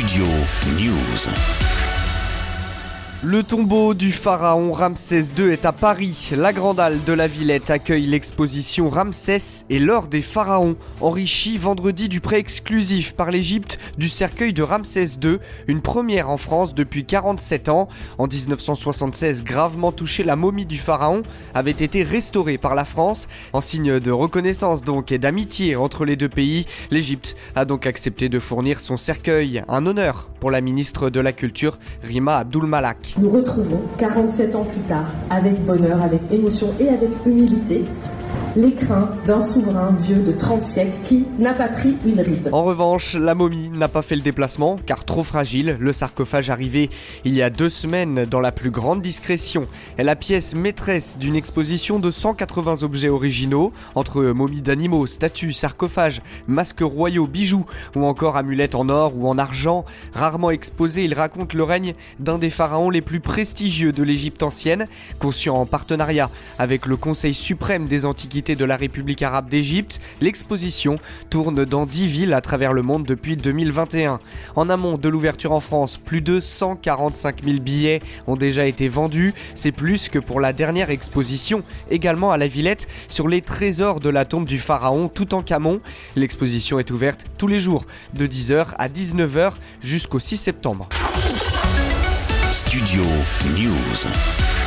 Studio News. Le tombeau du pharaon Ramsès II est à Paris. La Grande Halle de la Villette accueille l'exposition Ramsès et l'or des pharaons, enrichi vendredi du prêt exclusif par l'Égypte du cercueil de Ramsès II, une première en France depuis 47 ans. En 1976, gravement touché, la momie du pharaon avait été restaurée par la France. En signe de reconnaissance donc et d'amitié entre les deux pays, l'Égypte a donc accepté de fournir son cercueil, un honneur pour la ministre de la Culture, Rima Abdul Malak nous retrouvons 47 ans plus tard, avec bonheur, avec émotion et avec humilité, l'écrin d'un souverain vieux de 30 siècles qui n'a pas pris une ride. En revanche, la momie n'a pas fait le déplacement car trop fragile. Le sarcophage arrivé il y a deux semaines dans la plus grande discrétion est la pièce maîtresse d'une exposition de 180 objets originaux entre momies d'animaux, statues, sarcophages, masques royaux, bijoux ou encore amulettes en or ou en argent. Rarement exposé, il raconte le règne d'un des pharaons les plus prestigieux de l'Égypte ancienne, conçu en partenariat avec le Conseil suprême des De la République arabe d'Égypte, l'exposition tourne dans 10 villes à travers le monde depuis 2021. En amont de l'ouverture en France, plus de 145 000 billets ont déjà été vendus. C'est plus que pour la dernière exposition, également à la Villette, sur les trésors de la tombe du pharaon tout en Camon. L'exposition est ouverte tous les jours de 10h à 19h jusqu'au 6 septembre. Studio News.